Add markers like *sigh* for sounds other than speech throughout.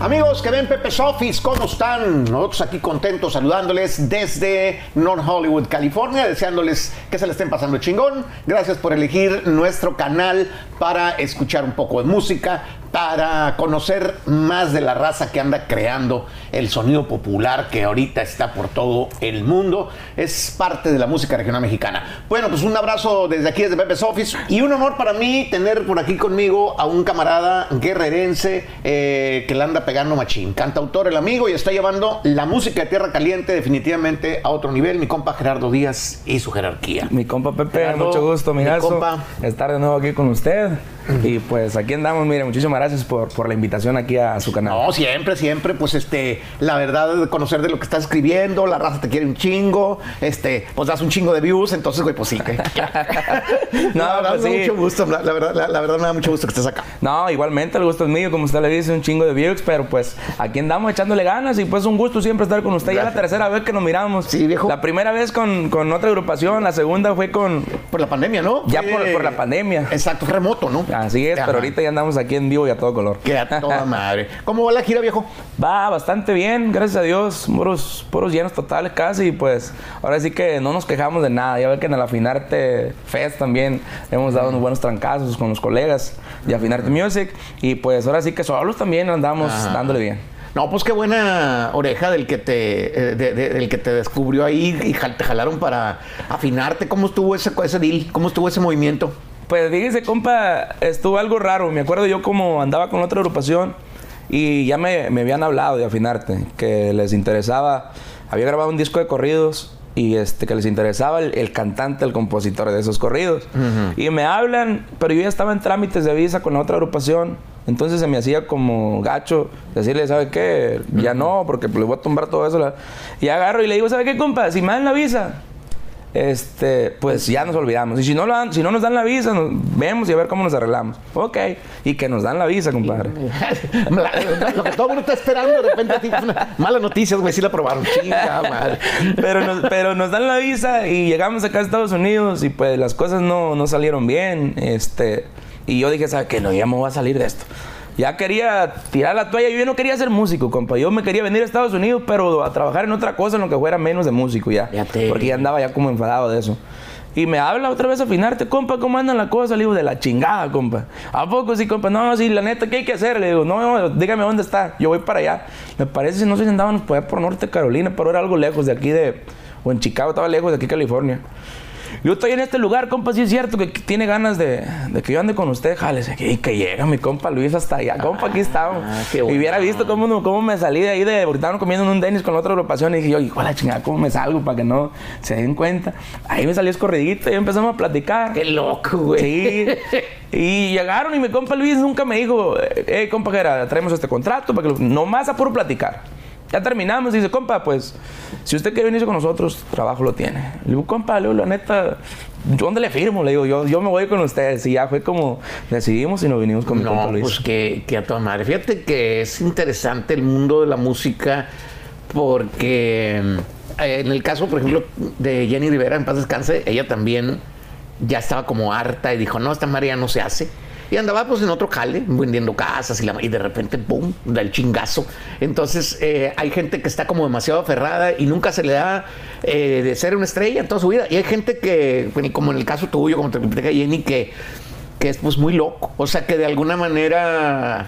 Amigos que ven Pepe's Office, ¿cómo están? Nosotros aquí contentos saludándoles desde North Hollywood, California, deseándoles que se le estén pasando chingón. Gracias por elegir nuestro canal para escuchar un poco de música, para conocer más de la raza que anda creando el sonido popular que ahorita está por todo el mundo. Es parte de la música regional mexicana. Bueno, pues un abrazo desde aquí, desde Pepe's Office. Y un honor para mí tener por aquí conmigo a un camarada guerrerense eh, que le anda pegando machín. Cantautor, el amigo, y está llevando la música de Tierra Caliente definitivamente a otro nivel. Mi compa Gerardo Díaz y su jerarquía. Mi compa Pepe, Gerardo, mucho gusto, mi migazo, compa. estar de nuevo aquí con usted. Y pues aquí andamos, mire, muchísimas gracias por, por la invitación aquí a su canal. No, siempre, siempre, pues este, la verdad, conocer de lo que estás escribiendo, la raza te quiere un chingo, este, pues das un chingo de views, entonces, güey, pues sí. que- *laughs* No, la verdad, pues me da sí. mucho gusto, la, la verdad, la, la verdad me da mucho gusto que estés acá. No, igualmente el gusto es mío, como usted le dice, un chingo de views, pero pues aquí andamos echándole ganas y pues un gusto siempre estar con usted. Ya la Gracias. tercera vez que nos miramos. Sí, viejo. La primera vez con, con otra agrupación, la segunda fue con... Por la pandemia, ¿no? Ya por, por la pandemia. Exacto, remoto, ¿no? Así es, Ajá. pero ahorita ya andamos aquí en vivo y a todo color. Que a toda *laughs* madre. ¿Cómo va la gira, viejo? Va bastante bien, gracias a Dios, puros, puros llenos totales casi, pues ahora sí que no nos quejamos de nada. Ya ve que en el Afinarte Fest también hemos dado unos buenos trancazos con los colegas de Afinarte Music, y pues ahora sí que solos también andamos Ajá. dándole bien. No, pues qué buena oreja del que te, eh, de- de- del que te descubrió ahí y jal- te jalaron para afinarte. ¿Cómo estuvo ese, ese deal? ¿Cómo estuvo ese movimiento? Pues fíjese, compa, estuvo algo raro. Me acuerdo yo como andaba con otra agrupación y ya me, me habían hablado de Afinarte, que les interesaba. Había grabado un disco de corridos y este que les interesaba el, el cantante, el compositor de esos corridos. Y me hablan, pero yo ya estaba en trámites de visa con la otra agrupación. Entonces se me hacía como gacho decirle, ¿sabe qué? Ya no, porque le voy a tumbar todo eso. Y agarro y le digo, ¿sabe qué, compa? Si me dan la visa, este, pues ya nos olvidamos. Y si no, lo dan- si no nos dan la visa, nos vemos y a ver cómo nos arreglamos. Ok. Y que nos dan la visa, compadre. *laughs* Lo que todo el mundo está esperando, de repente, así, una mala noticia, güey, sí la aprobaron. Chinga, madre. Pero nos, pero nos dan la visa y llegamos acá a Estados Unidos y pues las cosas no, no salieron bien. Este, y yo dije, ¿sabes qué? No, ya me voy a salir de esto. Ya quería tirar la toalla. Yo no quería ser músico, compa. Yo me quería venir a Estados Unidos, pero a trabajar en otra cosa, en lo que fuera menos de músico ya. Porque ya andaba ya como enfadado de eso. Y me habla otra vez a afinarte, compa, ¿cómo andan las cosas? Le digo, de la chingada, compa. ¿A poco sí, compa? No, sí, la neta, ¿qué hay que hacer? Le digo, no, no, dígame dónde está. Yo voy para allá. Me parece, no sé si andábamos por allá por Norte Carolina, pero era algo lejos de aquí de... O en Chicago, estaba lejos de aquí, California. Yo estoy en este lugar, compa, sí es cierto que tiene ganas de, de que yo ande con usted, jálese. Y que llega mi compa Luis hasta allá. Compa, aquí estamos. Ah, y hubiera visto cómo, cómo me salí de ahí de... Porque estaban comiendo en un Denis con la otra agrupación. Y dije yo, hijo de la chingada, ¿cómo me salgo para que no se den cuenta? Ahí me salió escorridito y empezamos a platicar. Qué loco, güey. Sí. Y llegaron y mi compa Luis nunca me dijo, eh, compa, Gera, traemos este contrato para que lo... Nomás a puro platicar. Ya terminamos y dice, compa, pues, si usted quiere venirse con nosotros, trabajo lo tiene. Le digo, compa, le digo, la neta, ¿yo ¿dónde le firmo? Le digo, yo, yo me voy con ustedes. Y ya fue como decidimos y nos vinimos con mi compa No, Luis. pues que, que a toda madre. Fíjate que es interesante el mundo de la música porque eh, en el caso, por ejemplo, de Jenny Rivera, en paz descanse, ella también ya estaba como harta y dijo, no, esta María no se hace. Y andaba pues en otro jale, vendiendo casas y, la- y de repente, ¡pum!, da el chingazo. Entonces eh, hay gente que está como demasiado aferrada y nunca se le da eh, de ser una estrella en toda su vida. Y hay gente que, como en el caso tuyo, como te Jenny, que que es pues muy loco. O sea que de alguna manera.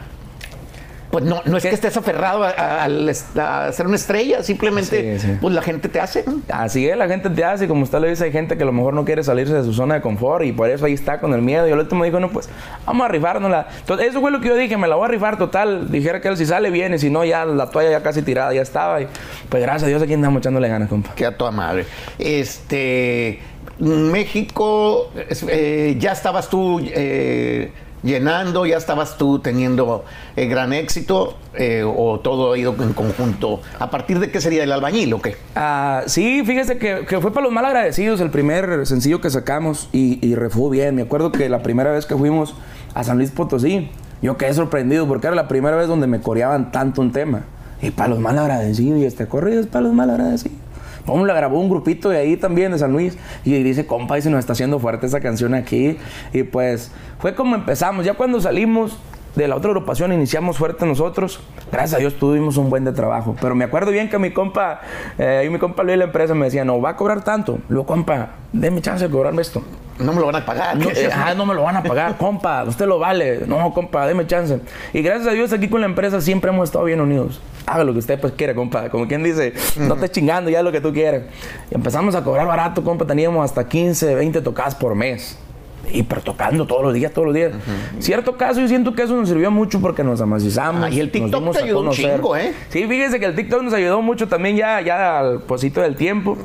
Pues no, no es que estés aferrado a, a- ser una estrella, simplemente Sí, sí. pues la gente te hace. ¿no? Así es, la gente te hace, como usted le dice, hay gente que a lo mejor no quiere salirse de su zona de confort y por eso ahí está con el miedo. Y el último dijo, no, pues vamos a rifárnosla. Entonces, eso fue lo que yo dije, me la voy a rifar total. Dijera que él si sale bien y si no, ya la toalla ya casi tirada, ya estaba. Y pues gracias a Dios aquí andamos echándole ganas, compa. Que a toda madre. Este. México, eh, ya estabas tú eh, llenando, ya estabas tú teniendo eh, gran éxito, eh, o todo ha ido en conjunto. ¿A partir de qué sería el albañil o qué? Ah, sí, fíjese que, que fue para los mal agradecidos el primer sencillo que sacamos y, y bien. Me acuerdo que la primera vez que fuimos a San Luis Potosí, yo quedé sorprendido porque era la primera vez donde me coreaban tanto un tema. Y para los mal agradecidos, y este corrido es para los mal agradecidos. Pum, la grabó un grupito de ahí también, de San Luis. Y dice, compa, y se nos está haciendo fuerte esa canción aquí. Y pues fue como empezamos. Ya cuando salimos, de la otra agrupación iniciamos fuerte nosotros. Gracias a Dios tuvimos un buen de trabajo. Pero me acuerdo bien que mi compa, eh, y mi compa Luis de la empresa me decía, no, va a cobrar tanto. Luego, compa, déme chance de cobrarme esto. No me lo van a pagar. No, eh, ah, no me lo van a pagar, *laughs* compa, usted lo vale. No, compa, déme chance. Y gracias a Dios aquí con la empresa siempre hemos estado bien unidos. Haga lo que usted pues quiera, compa. Como quien dice, no estés chingando ya lo que tú quieras. Y empezamos a cobrar barato, compa. Teníamos hasta 15, 20 tocadas por mes y pero tocando todos los días, todos los días. Cierto caso, yo siento que eso nos sirvió mucho porque nos amacizamos. Ah, y el TikTok te ayudó un chingo, ¿eh? Sí, fíjese que el TikTok nos ayudó mucho también ya, ya al posito del tiempo.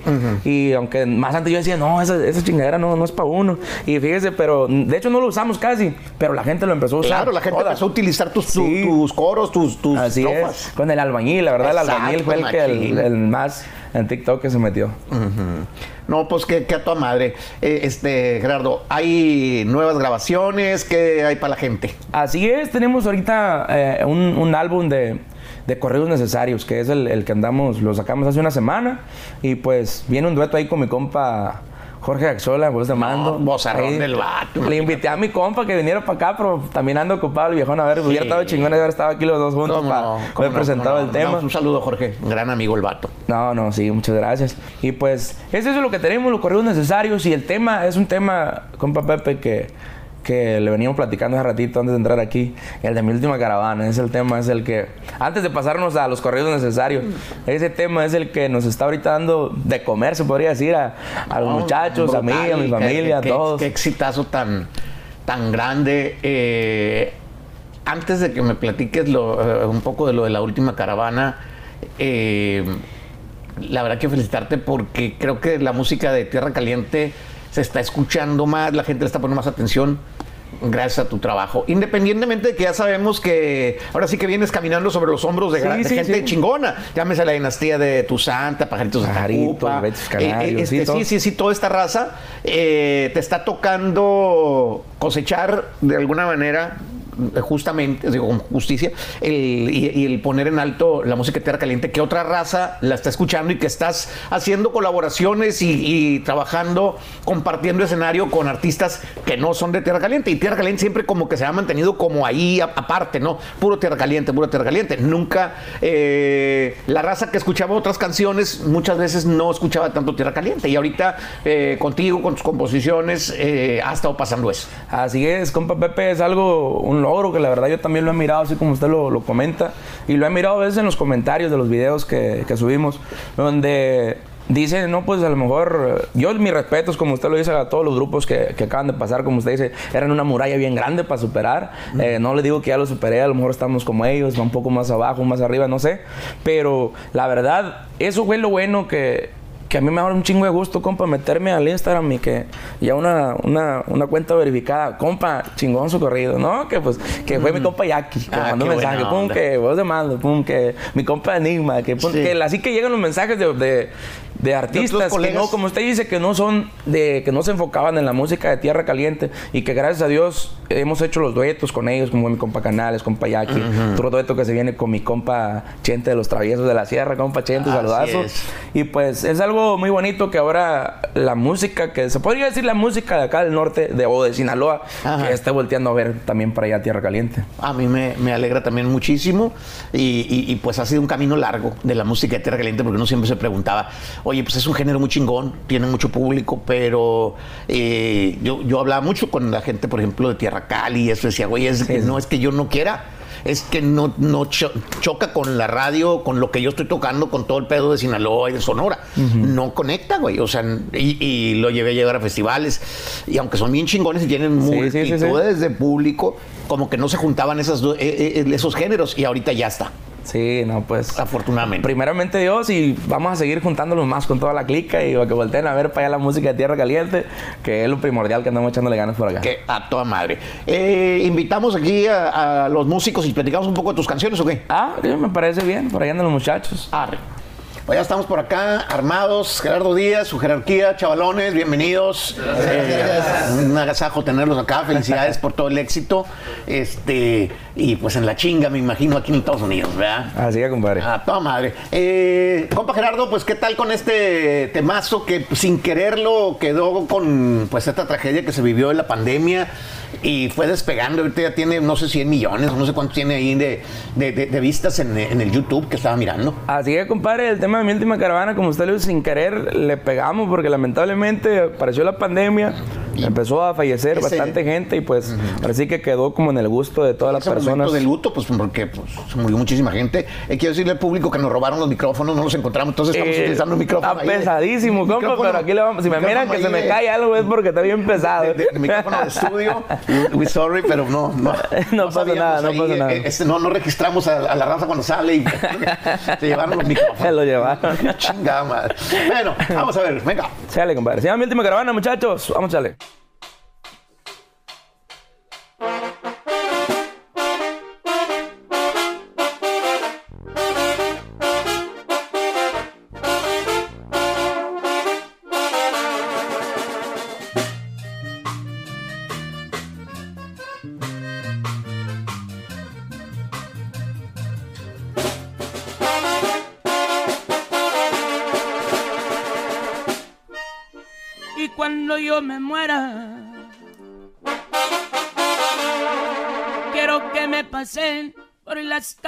Y aunque más antes yo decía, no, esa, esa chingadera no, no es para uno. Y fíjese, pero de hecho no lo usamos casi, pero la gente lo empezó a usar. Claro, la gente empezó a utilizar tus, tus coros, tus, tus Así es. Con el albañil, la verdad, el albañil fue el, que, el, más en TikTok que se metió. No, pues que, a tu madre. Eh, este, Gerardo, ¿hay nuevas grabaciones? ¿Qué hay para la gente? Así es, tenemos ahorita eh, un, álbum de, de correos necesarios, que es el, el, que andamos, lo sacamos hace una semana. Y pues viene un dueto ahí con mi compa Jorge Axola, voz de mando. No, del vato. Le invité a mi compa que viniera para acá, pero también ando ocupado el viejón. A ver, hubiera estado chingón haber estado aquí los dos juntos para haber presentado el tema. un saludo, Jorge. Gran amigo el vato. No, no, sí, muchas gracias. Y pues, eso es lo que tenemos, los correos necesarios. Y el tema es un tema, compa Pepe, que que le veníamos platicando hace ratito antes de entrar aquí, el de mi última caravana, es el tema, es el que, antes de pasarnos a los corridos necesarios, ese tema es el que nos está ahorita dando de comer, se podría decir, a, los muchachos, a mí, a mi familia, a todos. Qué exitazo tan, tan grande. Eh, antes de que me platiques lo, eh, un poco de lo de la última caravana, eh, la verdad que felicitarte porque creo que la música de Tierra Caliente se está escuchando más, la gente le está poniendo más atención gracias a tu trabajo. Independientemente de que ya sabemos que ahora sí que vienes caminando sobre los hombros de, gente chingona. Llámese la dinastía de tu santa, pajaritos de Tacupa. Eh, eh, este, sí, sí, sí, toda esta raza eh, te está tocando cosechar de alguna manera justamente, digo, con justicia, y, el poner en alto la música de Tierra Caliente, que otra raza la está escuchando y que estás haciendo colaboraciones y, trabajando, compartiendo escenario con artistas que no son de Tierra Caliente. Y Tierra Caliente siempre como que se ha mantenido como ahí aparte, ¿no? Puro Tierra Caliente, puro Tierra Caliente. Nunca eh, la raza que escuchaba otras canciones muchas veces no escuchaba tanto Tierra Caliente. Y ahorita eh, contigo, con tus composiciones, eh, ha estado pasando eso. Así es, compa Pepe, es algo, un logro que la verdad yo también lo he mirado, así como usted lo, comenta, y lo he mirado a veces en los comentarios de los videos que, subimos, donde dice, no, pues a lo mejor, yo mis respetos, como usted lo dice, a todos los grupos que, acaban de pasar, como usted dice, eran una muralla bien grande para superar. Eh, no le digo que ya lo superé, a lo mejor estamos como ellos, un poco más abajo, más arriba, no sé. Pero la verdad, eso fue lo bueno que, que a mí me da un chingo de gusto, compa, meterme al Instagram y que ya una, una, una cuenta verificada, compa, chingón su corrido, ¿no? Que pues, que fue mi compa Jackie, que ah, mandó un mensaje, pum, que vos de mando, pum, que mi compa Enigma, que, pum, que así que llegan los mensajes de de artistas que no, como usted dice, que no son de, que no se enfocaban en la música de Tierra Caliente y que gracias a Dios hemos hecho los duetos con ellos, como mi compa Canales, compa Yaki, otro dueto que se viene con mi compa Chente de los Traviesos de la Sierra, compa Chente, saludazos. Y pues es algo muy bonito que ahora la música, que se podría decir la música de acá del norte de, o de Sinaloa, que esté volteando a ver también para allá Tierra Caliente. A mí me, alegra también muchísimo y, y pues ha sido un camino largo de la música de Tierra Caliente porque uno siempre se preguntaba, oye, pues es un género muy chingón, tiene mucho público, pero eh, yo, yo hablaba mucho con la gente, por ejemplo, de Tierra Cali, y eso decía, güey, es que no es que yo no quiera, es que no, no choca con la radio, con lo que yo estoy tocando, con todo el pedo de Sinaloa y de Sonora. No conecta, güey. O sea, y, lo llevé a llevar a festivales. Y aunque son bien chingones y tienen multitudes de público, como que no se juntaban esas, eh, eh, esos géneros y ahorita ya está. Sí, no, pues. Afortunadamente. Primeramente Dios y vamos a seguir juntándonos más con toda la clica y que volteen a ver para allá la música de Tierra Caliente, que es lo primordial que andamos echándole ganas por acá. Que a toda madre. Eh, invitamos aquí a, los músicos y platicamos un poco de tus canciones o qué? Ah, me parece bien, por allá andan los muchachos. Arre. Pues ya estamos por acá, armados. Gerardo Díaz, su jerarquía, chavalones, bienvenidos. Eh, un agasajo tenerlos acá. Felicidades por todo el éxito. Este, y pues en la chinga, me imagino, aquí en Estados Unidos, ¿verdad? Así que, compadre. Ah, toda madre. Eh, compa Gerardo, pues, ¿qué tal con este temazo que sin quererlo quedó con pues esta tragedia que se vivió en la pandemia? y fue despegando. Ahorita ya tiene, no sé, 100 millones, no sé cuántos tiene ahí de, de, de- de vistas en, en el YouTube que estaba mirando. Así que, compadre, el tema de mi última caravana, como usted lo dijo, sin querer le pegamos porque lamentablemente apareció la pandemia, empezó a fallecer bastante gente y pues así que quedó como en el gusto de todas las Ese personas. de luto, pues porque pues, se murió muchísima gente. Eh, quiero decirle al público que nos robaron los micrófonos, no los encontramos, entonces estamos Eh, utilizando un micrófono. Está ahí de- pesadísimo, compa, pero aquí le vamos. Si me miran que se me cae algo es porque está bien pesado. de, de- micrófono de estudio. We sorry, pero no. No, *laughs* No pasa sabíamos nada, no ahí, pasa eh, nada. este, no, no registramos a, a la raza cuando sale y *laughs* se llevaron los micrófonos. Se lo llevaron. *laughs* Chingada madre. Bueno, vamos a ver, venga. Sale, compadre. Se llama mi última caravana, muchachos. Vamos, chale.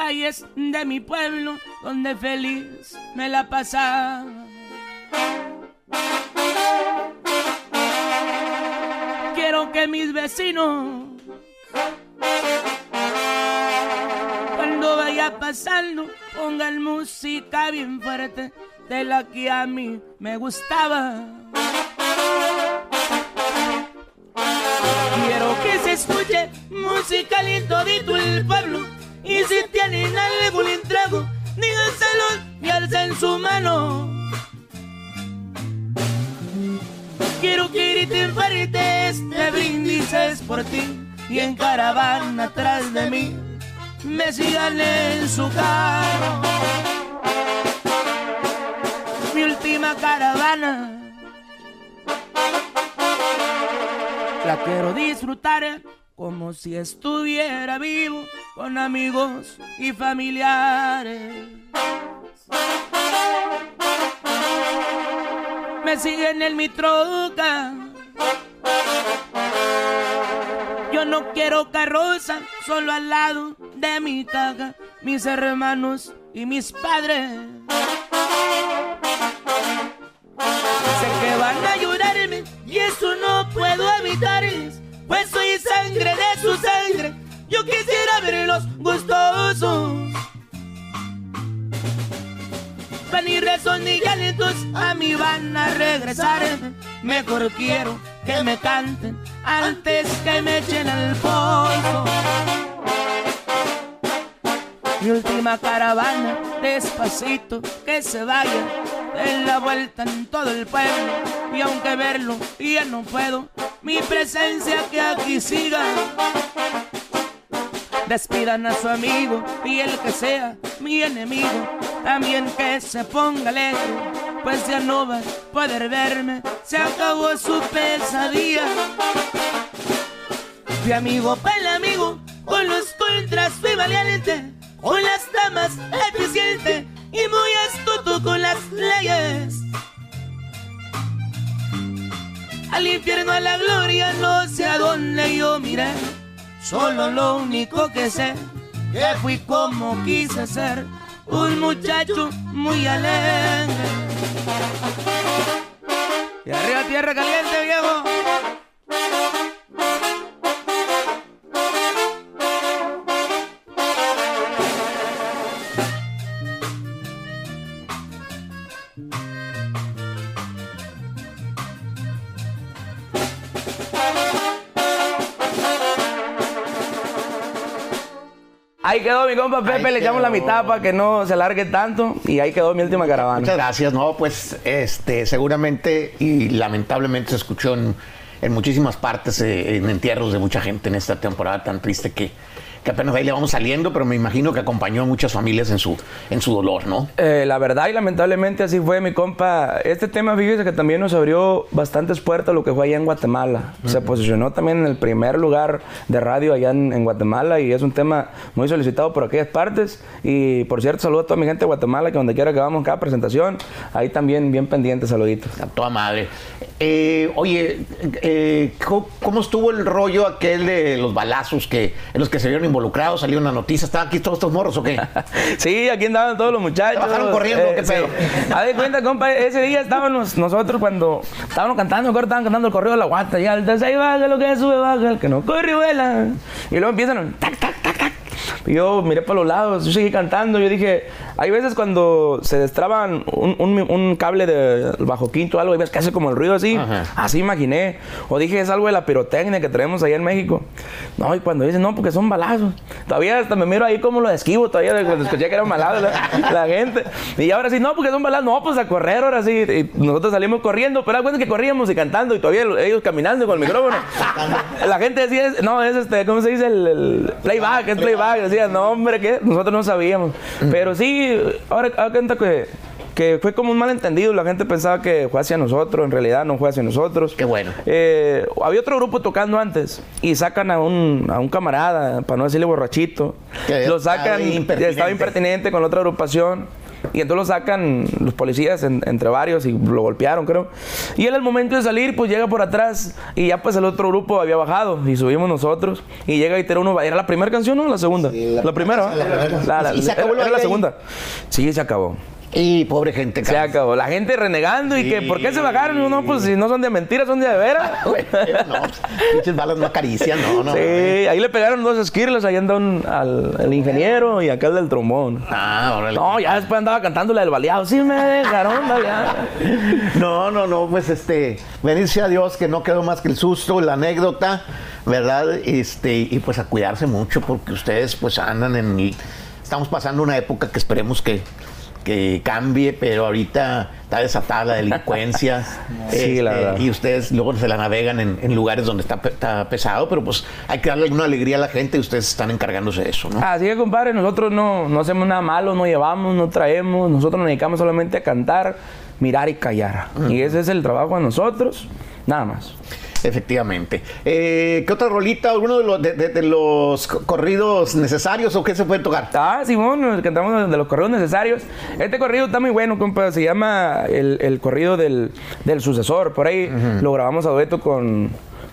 Calles de mi pueblo donde feliz me la pasaba. Quiero que mis vecinos cuando vaya pasando pongan música bien fuerte de la que a mí me gustaba. Quiero que se escuche música en todito el pueblo. Y si tienen algún trago, díganselo y alcen su mano. Quiero que griten fuerte este brindis es por ti. Y en caravana atrás de mí me sigan en su carro. Mi última caravana. La quiero disfrutar como si estuviera vivo con amigos y familiares. Me siguen en mi troca. Yo no quiero carroza, solo al lado de mi caja, mis hermanos y mis padres. Quisiera verlos gustosos. Y rezón y lentos a mí van a regresar. Mejor quiero que me canten antes que me echen al polvo. Mi última caravana, despacito, que se vaya, den la vuelta en todo el pueblo. Y aunque verlo ya no puedo, mi presencia que aquí siga. Despidan a su amigo y el que sea mi enemigo, también que se ponga alegre, pues ya no va a poder verme, se acabó su pesadilla. Fui amigo para el amigo, con los contras fui valiente, con las damas eficiente y muy astuto con las leyes. Al infierno, a la gloria, no sé a dónde yo miré, solo lo único que sé, que fui como quise ser, un muchacho muy alegre. Y arriba tierra caliente, viejo. Ahí quedó mi compa Pepe, Ahí le echamos la mitad para que no se alargue tanto. Y ahí quedó mi última caravana. Muchas gracias. No, pues este, seguramente y lamentablemente se escuchó en, en muchísimas partes, eh, en entierros de mucha gente en esta temporada tan triste que, que apenas ahí le vamos saliendo, pero me imagino que acompañó a muchas familias en su, en su dolor, ¿no? Eh, la verdad y lamentablemente así fue, mi compa. Este tema, fíjese que también nos abrió bastantes puertas lo que fue allá en Guatemala. Se posicionó también en el primer lugar de radio allá en, en, Guatemala y es un tema muy solicitado por aquellas partes. Y por cierto, saludo a toda mi gente de Guatemala, que donde quiera que vamos cada presentación, ahí también bien pendientes, saluditos. A toda madre. Eh, oye, eh, ¿cómo estuvo el rollo aquel de los balazos que en los que se vieron involucrados? Salió una noticia, ¿estaban aquí todos estos morros o qué? *laughs* sí, aquí andaban todos los muchachos. bajaron corriendo? ¿Qué pedo? A ver, cuenta, compa, ese día estábamos nosotros cuando estábamos cantando, estaban cantando el correo de la guata, y al ahí baja lo que sube, baja, el que no corre, vuela. Y luego empiezan, tac, tac, tac, tac. Yo miré para los lados, yo seguí cantando, yo dije, hay veces cuando se destraban un, un, un cable de bajo quinto o algo y ves que hace como el ruido así, así imaginé. O dije, es algo de la pirotecnia que tenemos allá en México. No, y cuando dicen, no, porque son balazos. Todavía hasta me miro ahí como lo esquivo, todavía cuando escuché que era un balazo la, la, gente. Y ahora sí, no, porque son balazos. No, pues a correr ahora sí. Y nosotros salimos corriendo, pero cuenta que corríamos y cantando y todavía ellos caminando con el micrófono. la gente decía, no, es este, ¿cómo se dice? El, el playback, es playback. Decía, no, hombre, que nosotros no sabíamos. Pero sí, ahora, ahora cuenta que que fue como un malentendido. La gente pensaba que fue hacia nosotros, en realidad no fue hacia nosotros. Qué bueno. Eh, había otro grupo tocando antes y sacan a un, a un camarada, para no decirle borrachito. Lo sacan, impertinente. estaba impertinente con la otra agrupación. Y entonces lo sacan los policías entre varios y lo golpearon, creo. Y él al momento de salir, pues llega por atrás y ya pues el otro grupo había bajado y subimos nosotros. Y llega y tira uno, ¿era la primera canción o la segunda? la, primera. La, ¿Y se acabó era, la segunda. Sí, se acabó. Y pobre gente. Se acabó. La gente renegando y que, ¿por qué se bajaron? No, pues si no son de mentiras, son de veras. no, pinches balas no acarician, no, no. Sí, ahí le pegaron dos esquirles, ahí anda el ingeniero y acá el del trombón. Ah, órale. No, ya después andaba cantando la del baleado. Sí me dejaron baleado. no, no, no, pues este, bendice a Dios que no quedó más que el susto, la anécdota, ¿verdad? Este, y pues a cuidarse mucho porque ustedes pues andan en... Estamos pasando una época que esperemos que que cambie, pero ahorita está desatada la delincuencia. *laughs* sí, la este, verdad. Y ustedes luego se la navegan en, lugares donde está, pesado, pero pues hay que darle alguna alegría a la gente y ustedes están encargándose de eso, ¿no? Así que, compadre, nosotros no, no hacemos nada malo, no llevamos, no traemos, nosotros nos dedicamos solamente a cantar, mirar y callar. Y ese es el trabajo de nosotros, nada más. Efectivamente. Eh, ¿Qué otra rolita? ¿Alguno de los, de, los, corridos necesarios o qué se puede tocar? Ah, Simón, cantamos de los corridos necesarios. Este corrido está muy bueno, compa. Se llama el, corrido del, sucesor. Por ahí lo grabamos a dueto con,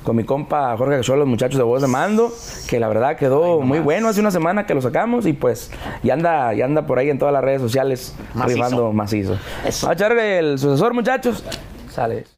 con mi compa Jorge son los muchachos de voz de mando, que la verdad quedó muy bueno. Hace una semana que lo sacamos y pues ya anda, ya anda por ahí en todas las redes sociales macizo. macizo. Vamos a echar el sucesor, muchachos. Sale.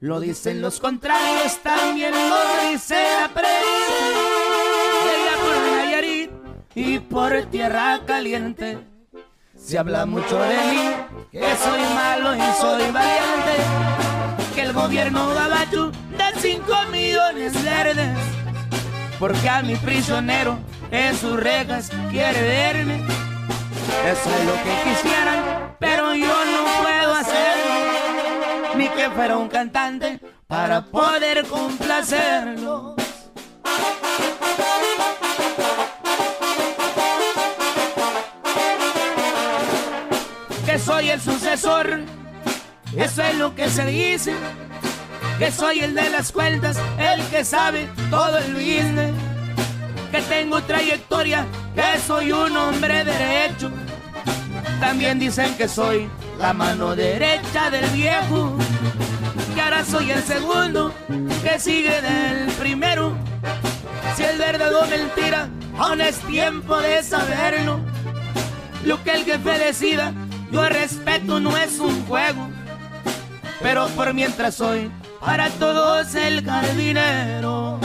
Lo dicen los contrarios, también lo dice la prensa. Por Nayarit y por tierra caliente. Se habla mucho de mí, que soy malo y soy valiente. Que el gobierno gabacho da 5 millones verdes. Porque a mi prisionero en sus rejas quiere verme. Eso es lo que quisieran, pero yo no que fuera un cantante para poder complacerlo. Que soy el sucesor, eso es lo que se dice. Que soy el de las cuentas, el que sabe todo el business. Que tengo trayectoria, que soy un hombre derecho. También dicen que soy la mano derecha del viejo, que ahora soy el segundo, que sigue del primero. Si el verdad o mentira, aún es tiempo de saberlo. Lo que el jefe decida, yo respeto, no es un juego. Pero por mientras soy para todos el jardinero.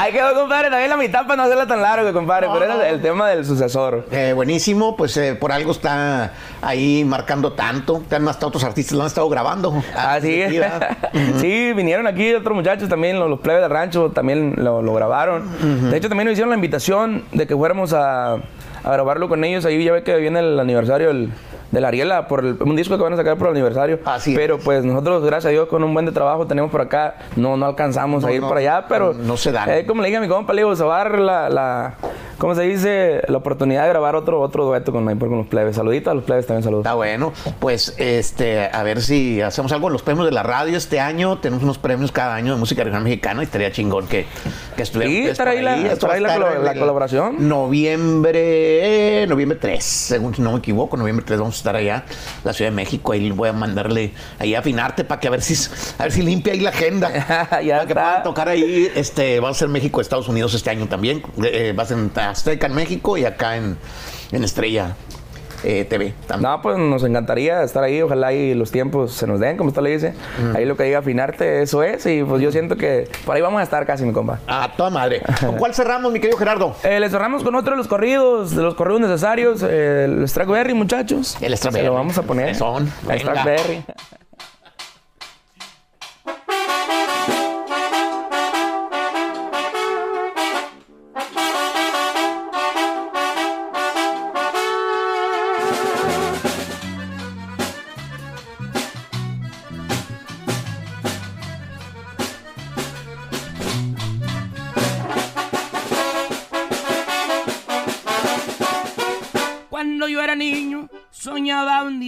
Ahí quedó, compadre, también la mitad para no hacerla tan larga, compadre. pero era el tema del sucesor. Eh, buenísimo, pues eh, por algo está ahí marcando tanto. Además, hasta otros artistas lo han estado grabando. Ah, sí. *laughs* sí, vinieron aquí otros muchachos también, los, los plebes del rancho también lo, lo grabaron. De hecho, también nos hicieron la invitación de que fuéramos a, a grabarlo con ellos. Ahí ya ve que viene el aniversario del de la Ariela por un disco que van a sacar por el aniversario. Así Pero pues nosotros, gracias a Dios, con un buen de trabajo tenemos por acá, no, no alcanzamos a ir por allá, pero... No, se da. Eh, como le dije a mi compa, le digo, se va a dar la, la, ¿cómo se dice? La oportunidad de grabar otro, otro dueto con, con los plebes. Saluditos a los plebes también, saludos. Está bueno. Pues, este, a ver si hacemos algo en los premios de la radio este año. Tenemos unos premios cada año de música regional mexicana y estaría chingón que, que estuvieran Sí, estará ahí, la, estará ahí la, la, colaboración. Noviembre, noviembre 3, según si no me equivoco, noviembre 3 vamos estar allá la Ciudad de México. Ahí voy a mandarle ahí a afinarte para que a ver si a ver si limpia ahí la agenda. *laughs* ya para que puedan tocar ahí. Este va a ser México, Estados Unidos este año también. Eh, va a ser en Azteca en México y acá en, en Estrella. Eh, TV. También. No, pues nos encantaría estar ahí. Ojalá ahí los tiempos se nos den, como usted le dice. Ahí lo que diga afinarte, eso es. Y pues yo siento que por ahí vamos a estar casi, mi compa. A toda madre. ¿Con cuál cerramos, mi querido Gerardo? Eh, le cerramos con otro de los corridos, de los corridos necesarios. Eh, el Strackberry, muchachos. El Strackberry. Se lo vamos a poner. Son. El Strackberry.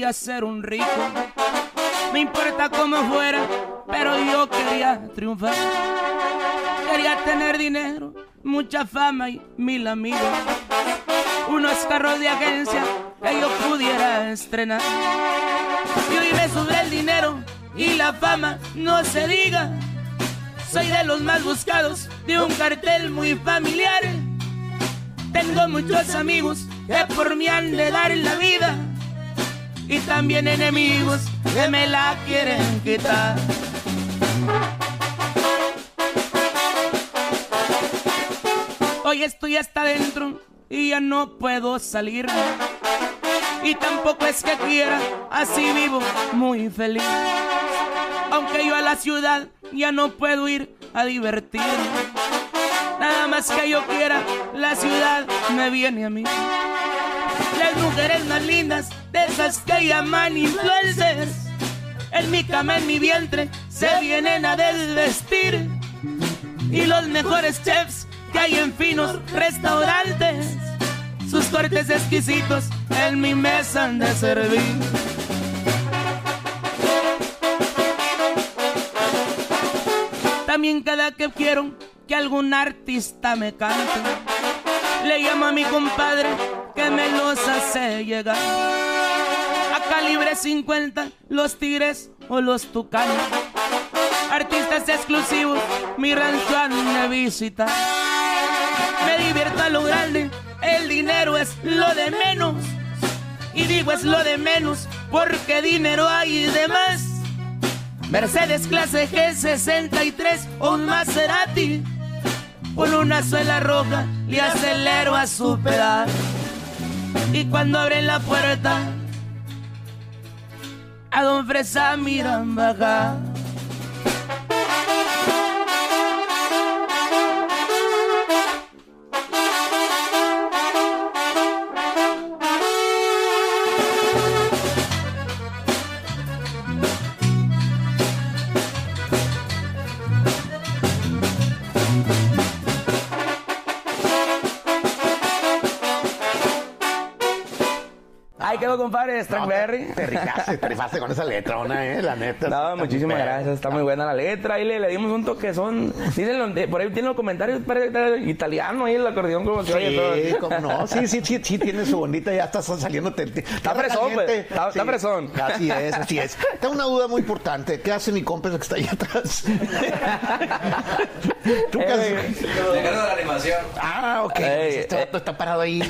Día ser un rico. Me importa cómo fuera, pero yo quería triunfar. Quería tener dinero, mucha fama y mil amigos. Unos carros de agencia que yo pudiera estrenar. Y hoy me sube el dinero y la fama, no se diga. Soy de los más buscados de un cartel muy familiar. Tengo muchos amigos que por mí han de dar la vida y también enemigos que me la quieren quitar. Hoy estoy hasta dentro y ya no puedo salir. Y tampoco es que quiera, así vivo muy feliz. Aunque yo a la ciudad ya no puedo ir a divertirme. Nada más que yo quiera, la ciudad me viene a mí. Las mujeres más lindas, de esas que llaman influencers, en mi cama, en mi vientre, se vienen a desvestir. Y los mejores chefs que hay en finos restaurantes, sus cortes exquisitos en mi mesa han de servir. También cada que quiero que algún artista me cante, le llamo a mi compadre que me los hace llegar. A calibre 50, los tigres o los tucanes. Artistas exclusivos, mi rancho han de visitar. Me divierto a lo grande, el dinero es lo de menos. Y digo es lo de menos porque dinero hay de más. Mercedes clase G63 o un Maserati. Por una suela roja le acelero a su pedal. Y cuando abren la puerta, a Don Fresa miran bajar. Compadre, Strackberry. Te rifaste, te rifaste con esa letra, una, eh, la neta. No, muchísimas gracias, está muy buena la letra. Ahí le, le dimos un toque, son. Dicen, por ahí tienen los comentarios, parece que está italiano ahí el acordeón, como que oye todo. Sí, cómo no. Sí, sí, sí, sí, tiene su bonita, ya está saliendo. te- te- Está fresón, pues. Está- está fresón. Así es, así es. Tengo una duda muy importante. ¿Qué hace mi compa que está ahí atrás? *laughs* ¿Tú qué haces? Llegando a la animación. Ah, ok. Ey, este eh. vato está parado ahí. *laughs*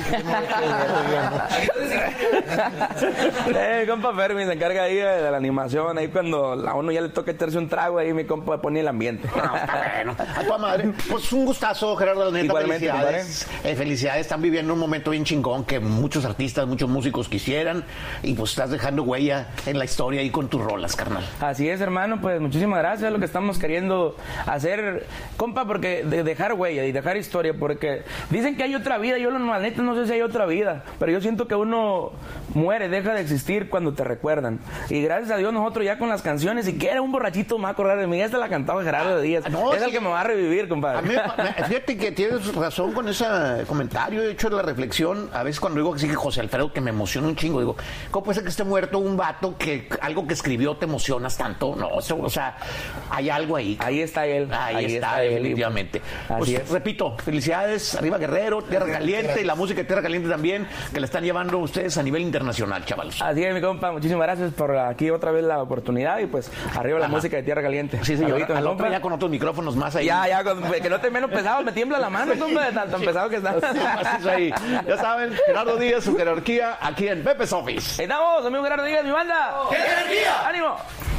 de eh, compa Fermi se encarga ahí de la animación. Ahí cuando a uno ya le toca echarse un trago, ahí mi compa pone el ambiente. No, está bueno. A tu madre. Pues un gustazo, Gerardo, neta. Igualmente, felicidades. Eh, felicidades. Están viviendo un momento bien chingón que muchos artistas, muchos músicos quisieran. Y pues estás dejando huella en la historia ahí con tus rolas, carnal. Así es, hermano. Pues muchísimas gracias. Es lo que estamos queriendo hacer, compa, porque de dejar huella y dejar historia. Porque dicen que hay otra vida. Yo, la neta, no sé si hay otra vida. Pero yo siento que uno muere, deja de existir cuando te recuerdan. Y gracias a Dios, nosotros ya con las canciones, si quiere un borrachito me va a acordar de mí. Esta la cantaba Gerardo de Díaz. No, es sí. el que me va a revivir, compadre. A mí, *laughs* fíjate que tienes razón con ese comentario. He hecho la reflexión. A veces cuando digo que sí que José Alfredo, que me emociona un chingo, digo, ¿cómo puede ser que esté muerto un vato que algo que escribió te emocionas tanto? No, o sea, hay algo ahí. Ahí está él. Ahí, está, él. Definitivamente. Así Pues es. repito, felicidades, arriba Guerrero, Tierra Caliente y la música de Tierra Caliente también, que la están llevando ustedes a nivel internacional, chavalos. Así es, mi compa. Muchísimas gracias por aquí otra vez la oportunidad. Y pues arriba la Ajá. música de Tierra Caliente. Sí, señor. Saludito, Al otro ya con otros micrófonos más ahí. Ya, ya, con- que no te menos pesado, me tiembla la mano, compa, de tan, tan pesado que está. Ahí. Ya saben, Gerardo Díaz, su jerarquía, aquí en Pepe's Office. Estamos, amigo Gerardo Díaz, mi banda. ¡Jerarquía!